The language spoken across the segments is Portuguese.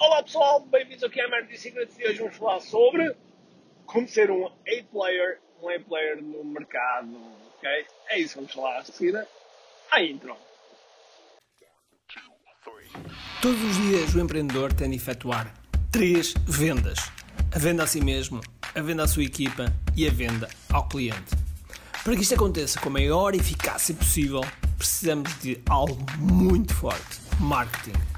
Olá pessoal, bem-vindos aqui à Marketing Secrets e hoje vamos falar sobre como ser um A-player, um A-player no mercado, ok? É isso vamos falar a seguir à intro. Todos os dias o empreendedor tem de efetuar três vendas: a venda a si mesmo, a venda à sua equipa e a venda ao cliente. Para que isto aconteça com a maior eficácia possível, precisamos de algo muito forte: marketing.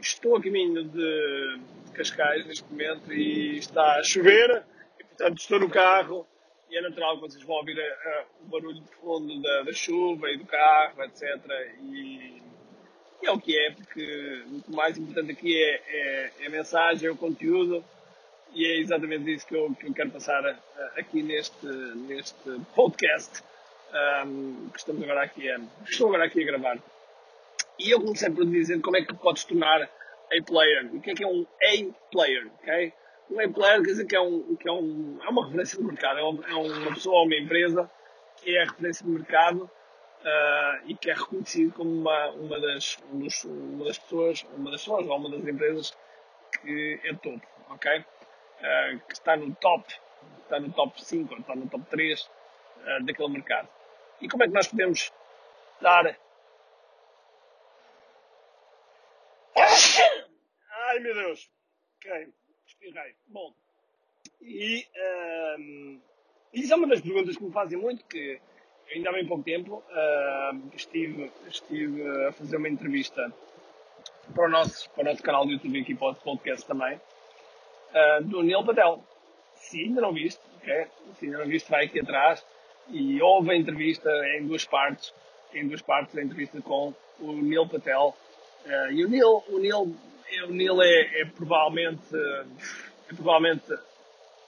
Estou a caminho de Cascais neste momento e está a chover, e, portanto estou no carro e é natural que vocês vão ouvir uh, o barulho de fundo da, da, chuva e do carro, etc. E, e, é o que é, porque o mais importante aqui é, é, é, a mensagem, é o conteúdo e é exatamente isso que eu, que eu quero passar uh, aqui neste, neste podcast um, que estamos agora aqui a, estou agora aqui a gravar. E eu comecei por dizer como é que podes tornar a-player. O que é que é um A-player? Okay? Um A-player quer dizer que é, um, que é, um, é uma referência de mercado, é uma, é uma pessoa ou uma empresa que é referência de mercado uh, e que é reconhecido como uma, uma, das, um dos, uma das pessoas, uma das pessoas ou uma das empresas que é topo, ok? Uh, que está no top, está no top 5 ou está no top 3 uh, ah, daquele mercado. E como é que nós podemos dar Ai meu Deus. Ok, espirrei. Bom, e um, isso é uma das perguntas que me fazem muito, que ainda há bem pouco tempo uh, estive, estive a fazer uma entrevista para o nosso, para o nosso canal do YouTube aqui para o podcast também, uh, do Neil Patel. Se ainda não viste, ok? Se ainda não viste, vai aqui atrás e houve a entrevista em duas partes, em duas partes a entrevista com o Neil Patel. Uh, e o Neil, o Neil o Neil é, é, provavelmente, é provavelmente,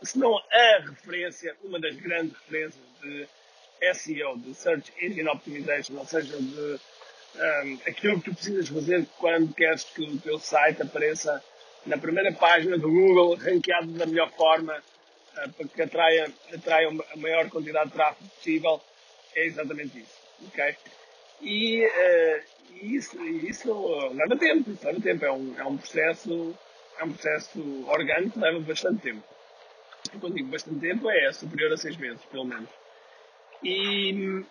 se não a referência, uma das grandes referências de SEO, de Search Engine Optimization, ou seja, de um, aquilo que tu precisas fazer quando queres que o teu site apareça na primeira página do Google, ranqueado da melhor forma, uh, para que atraia, atraia a maior quantidade de tráfego possível, é exatamente isso. Okay? E, uh, isso, isso leva tempo, isso leva tempo. É um, é um processo, é um processo orgânico que leva bastante tempo. E quando digo bastante tempo é superior a seis meses, pelo menos. E,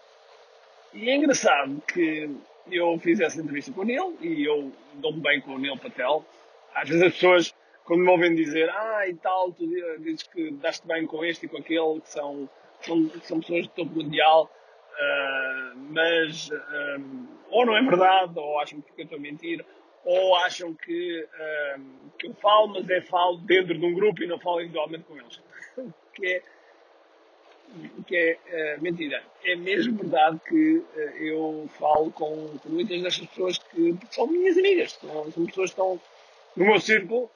e é engraçado que eu fiz essa entrevista com o Neil e eu dou-me bem com o Neil Patel. Às vezes as pessoas, quando me ouvem dizer, ah, e tal, tu dizes que daste bem com este e com aquele, que são, são, são pessoas de topo mundial, Uh, mas um, ou não é verdade, ou acham que eu estou a mentir, ou acham que, um, que eu falo, mas é falo dentro de um grupo e não falo individualmente com eles. que é, que é uh, mentira. É mesmo verdade que uh, eu falo com, com, muitas destas pessoas que são minhas amigas, são, são pessoas que estão no meu círculo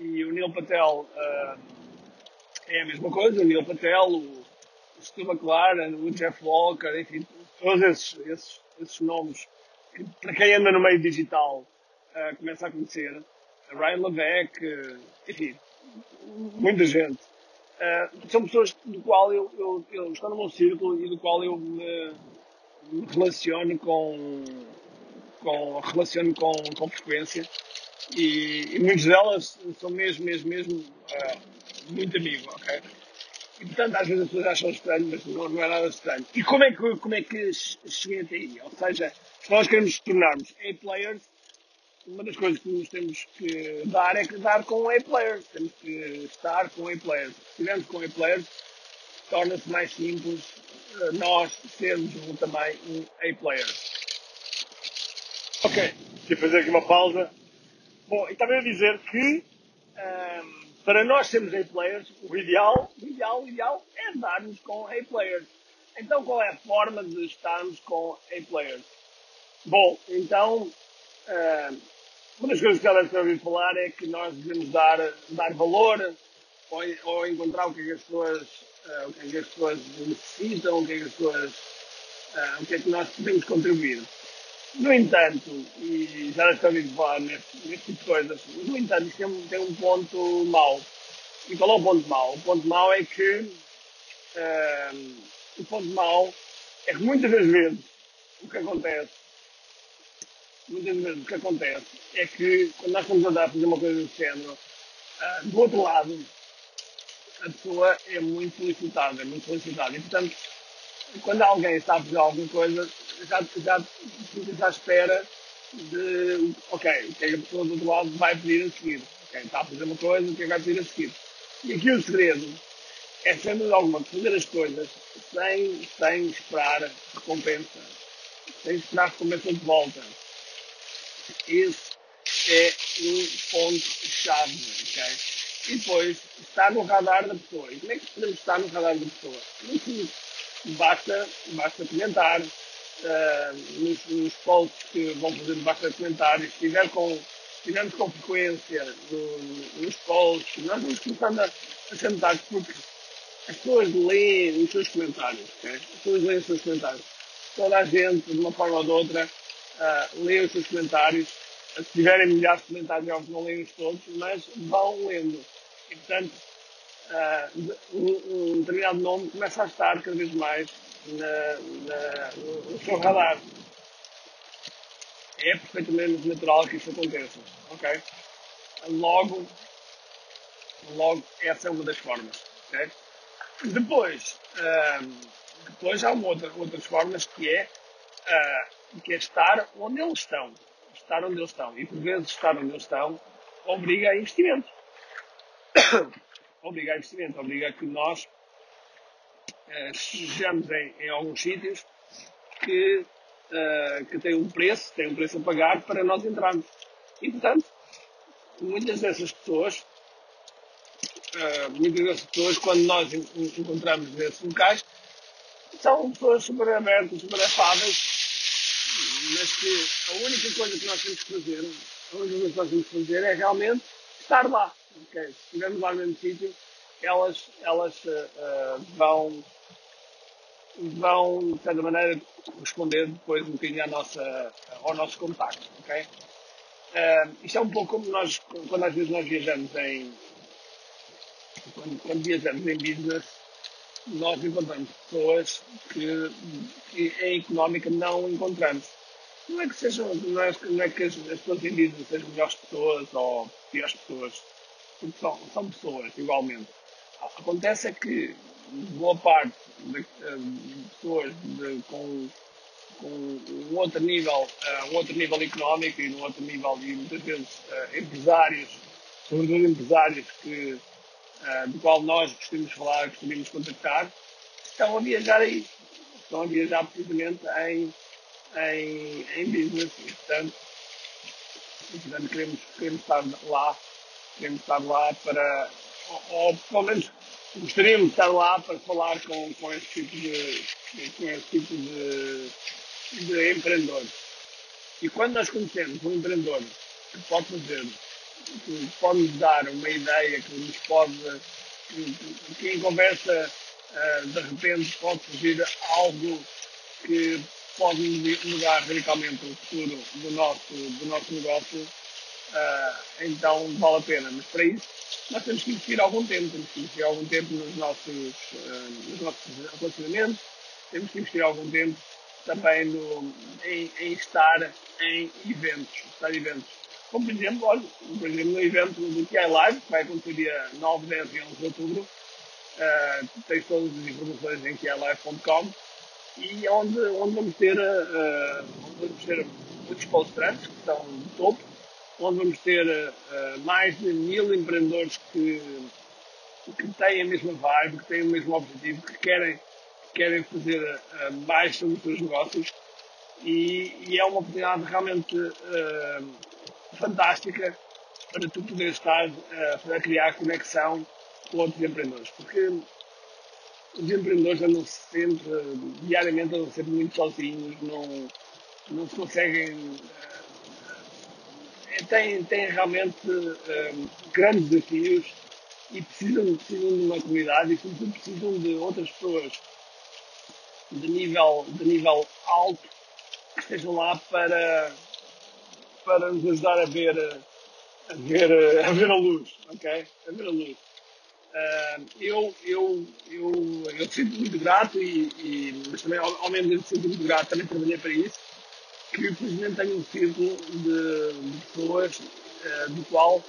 e o Neil Patel é a mesma coisa, o Neil Patel, o Stu McLaren, o Jeff Walker, enfim, todos esses, esses, esses nomes que, para quem anda no meio digital, uh, começa a conhecer. Ryan Levesque, uh, enfim, muita gente. Uh, são pessoas do qual eu, eu, eu, estou no meu círculo e do qual eu me, me relaciono com, com, relaciono com, com frequência. E, e muitas delas são mesmo, mesmo, mesmo uh, muito amigos, ok? E, portanto, às vezes as pessoas acham estranho, mas não, não é nada estranho. E como é que, como é que cheguei até aí? Ou seja, se nós queremos tornarmos A-players, uma das coisas que nos temos que dar é que dar com A-players. Temos que estar com A-players. Se estivermos com A-players, torna-se mais simples eh, nós sermos também um A-player. Ok, deixa fazer aqui uma pausa. Bom, e também a dizer que um, para nós sermos A-players, o ideal, o ideal, o ideal é darmos com A-players. Então qual é a forma de estarmos com A-players? Bom, então uh, uma das coisas que ela está a ouvir falar é que nós devemos dar, dar valor ou, ou encontrar o que, é que as pessoas, uh, o que, é que as pessoas necessitam, o que é que as pessoas, uh, o que é que nós podemos contribuir. No entanto, e já estou a falar neste, tipo de coisas, no entanto, isto tem, tem um ponto mau. E qual é o ponto mau? O ponto mau é que uh, o ponto mau é que muitas das vezes o que acontece muitas vezes o que acontece é que quando nós estamos a dar a fazer uma coisa do género, uh, do outro lado, a pessoa é muito solicitada, é muito solicitada. E portanto, quando alguém está a fazer alguma coisa, já, já fica à espera de, ok, o que é que a pessoa do outro lado vai pedir a seguir? Ok, está a fazer uma coisa, o que é que vai pedir a seguir? E aqui o segredo é sempre alguma fazer as coisas sem, sem esperar recompensa, sem esperar recompensa de volta. Esse é um ponto-chave, ok? E depois, estar no radar da pessoa. E como é que podemos estar no radar da pessoa? Basta, basta comentar uh, nos, posts que vão fazer, basta comentar. E se tiver com, tivermos com frequência no, nos posts, nós vamos começando a, a sentar porque as pessoas leem os seus comentários, okay? As pessoas leem os seus comentários. Toda a gente, de uma forma ou de outra, uh, lê os seus comentários. Se tiverem milhares de comentários, óbvio não leem todos, mas vão lendo. E, portanto, uh, um, um, determinado nome começa a estar cada vez mais na, na, no seu radar. É perfeitamente natural que isso aconteça. Ok? Logo, logo, essa é uma das formas. Okay? Depois, depois há uma outra, outras formas que é, uh, que é estar onde eles estão. Estar onde eles estão. E por vezes estar onde eles estão obriga a investimento. obriga a investimento, obriga a que nós uh, estejamos em, em, alguns sítios que, uh, que têm um preço, têm um preço a pagar para nós entrarmos. E portanto, muitas dessas pessoas, uh, muitas dessas pessoas, quando nós encontramos nesses locais, são pessoas super abertas, super afáveis, mas que a única coisa que nós temos que fazer, a única coisa que nós temos que fazer é realmente estar lá. Okay? Se estivermos lá no mesmo sítio, elas, elas uh, vão, vão, de certa maneira, responder depois um bocadinho à nossa, ao nosso contacto. Okay? Uh, isto é um pouco como nós, quando às vezes nós viajamos em, quando, quando viajamos em business, nós encontramos pessoas que, que em económica não encontramos. Não é que sejam, não é, não é que as, as pessoas em business sejam melhores pessoas ou piores pessoas, porque são, são pessoas igualmente. Acontece é que boa parte de, de pessoas de, com, com um outro nível, uh, um outro nível económico e um outro nível de muitas vezes uh, empresários, sobretudo empresários que, uh, do qual nós gostamos de falar, gostamos contactar, estão a viajar aí, estão a viajar precisamente em, em, em business. E portanto, portanto queremos, queremos estar lá, queremos estar lá para ou, pelo menos gostaríamos de estar lá para falar com, com esse tipo de, com esse tipo de, de empreendedores. E quando nós conhecemos um empreendedor que pode fazer, que pode nos dar uma ideia, que nos pode, que, que em conversa uh, de repente pode surgir algo que pode mudar radicalmente o futuro do nosso, do nosso negócio, uh, então vale a pena. Mas para isso nós temos que investir algum tempo, temos que investir algum tempo nos nossos, uh, nos nossos relacionamentos, temos que investir algum tempo também no, em, em, estar em eventos, estar em eventos. Como por exemplo, olha, por exemplo, no evento do TI Live, que vai acontecer dia 9, 10 e 11 de outubro, uh, tens todas as informações em tilive.com e onde, onde vamos ter, uh, vamos ter muitos palestrantes que são de topo, onde vamos ter uh, mais de mil empreendedores que, que têm a mesma vibe, que têm o mesmo objetivo, que querem, que querem fazer uh, mais sobre os seus negócios e, e é uma oportunidade realmente uh, fantástica para tu poder estar a criar conexão com outros empreendedores. Porque os empreendedores andam sempre, diariamente andam sempre muito sozinhos, não, não se conseguem têm, têm realmente um, grandes desafios e precisam, precisam de uma comunidade e sobretudo precisam de outras pessoas de nível, de nível alto que estejam lá para, para nos ajudar a ver, a ver, a ver a luz, ok? A ver a luz. Uh, eu, eu, eu, eu sinto muito grato, e, e, mas também ao, ao mesmo tempo sinto muito grato, também trabalhei para isso, que infelizmente tenho um círculo de, de pessoas uh, do qual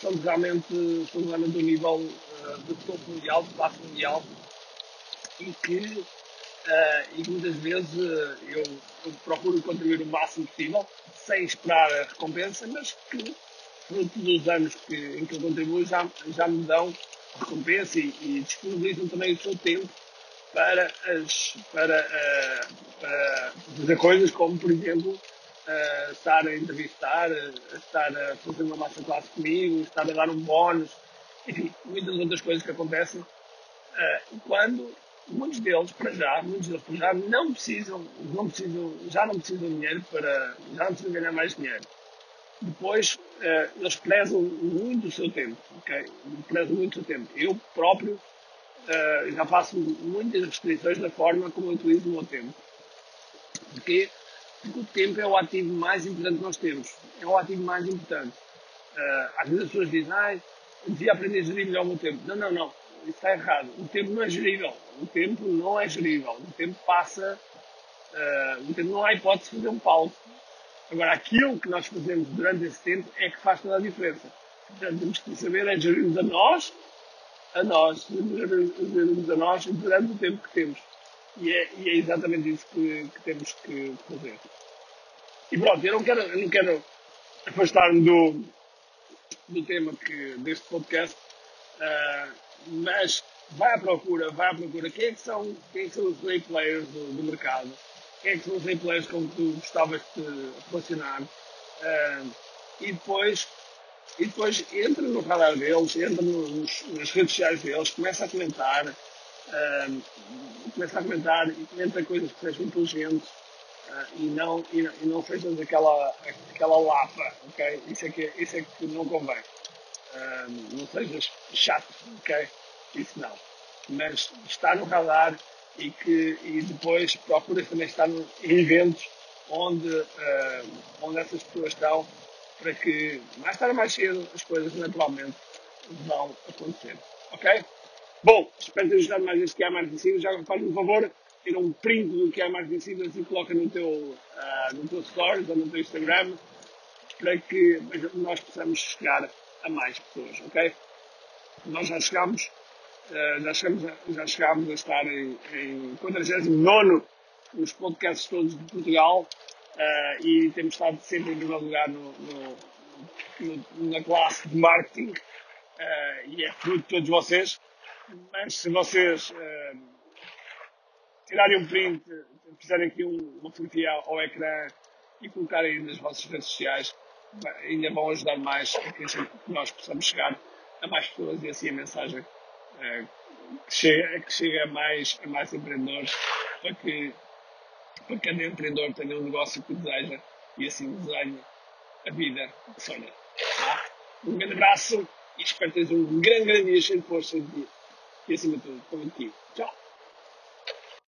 somos realmente, somos realmente um nível uh, de topo mundial, de classe mundial, e que, uh, e que muitas vezes eu, eu, procuro contribuir o máximo possível, sem esperar a recompensa, mas que, fruto dos anos que, em que eu contribuo, já, já me dão recompensa e, e disponibilizam também o seu tempo para, as, para, uh, para fazer coisas como, por exemplo, uh, estar a entrevistar, uh, estar a fazer uma massa classe comigo, estar a dar um bónus, enfim, muitas outras coisas que acontecem. quando muitos deles, para já, muitos deles para já não precisam, não precisam, já não precisam de dinheiro para, já não precisam ganhar mais dinheiro. Depois, uh, eles prezam muito o seu tempo, ok? Prezam muito o seu tempo. Eu próprio uh, já faço muitas restrições da forma como eu utilizo o meu tempo. Porquê? Porque o tempo é o ativo mais importante que nós temos. É o ativo mais importante. Uh, às vezes as pessoas dizem, ah, devia aprender a gerir melhor o meu tempo. Não, não, não. Isso está errado. O tempo não é gerível. O tempo não é gerível. O tempo passa. Uh, o tempo não há hipótese de fazer um pause. Agora, aquilo que nós fazemos durante esse tempo é que faz toda a diferença. Portanto, temos que saber é gerirmos a nós, a nós, a nós durante o tempo que temos. E é, e é exatamente isso que, que, temos que fazer. E pronto, eu não quero, não quero afastar-me do, do tema que, deste podcast, uh, mas vai à procura, vai à procura. Quem é que são, quem é que são os play players do, do mercado? quem é que são os players com que tu gostavas de relacionar uh, e depois e depois entra no radar deles, entra nos, nas redes sociais deles, começa a comentar, uh, começa a comentar e comenta coisas que sejam inteligentes uh, e não, e, e não sejam daquela aquela lapa, ok? Isso é que, isso é que não convém. Uh, não sejas chato, ok? Isso não. Mas está no radar e que e depois procura também estar em eventos onde, uh, onde essas pessoas estão para que mais tarde ou mais cedo as coisas naturalmente vão acontecer. Ok? Bom, espero ter ajudado mais este que é mais vencido. Já faz-me um favor, tira um print do que é mais vencido e coloca no teu, uh, no teu stories ou no teu Instagram para que nós possamos chegar a mais pessoas, ok? Nós já chegamos eh, já, chegamos a, já chegámos a estar em, em 49 nos podcasts todos de Portugal uh, e temos estado sempre em primeiro lugar no, no, no, na classe de marketing uh, e é fruto de todos vocês. Mas se vocês uh, tirarem um print, fizerem aqui um, uma fotografia ao, ecrã e colocarem nas vossas redes sociais, ainda vão ajudar mais a que nós possamos chegar a mais pessoas e assim a mensagem que, chega, que chega a mais, a mais empreendedores para que, para cada empreendedor tenha um negócio que deseja e assim desenhe a vida que sonha. Tá? Um grande abraço e espero que tenhas um grande, grande dia cheio de força e acima de tudo, positivo.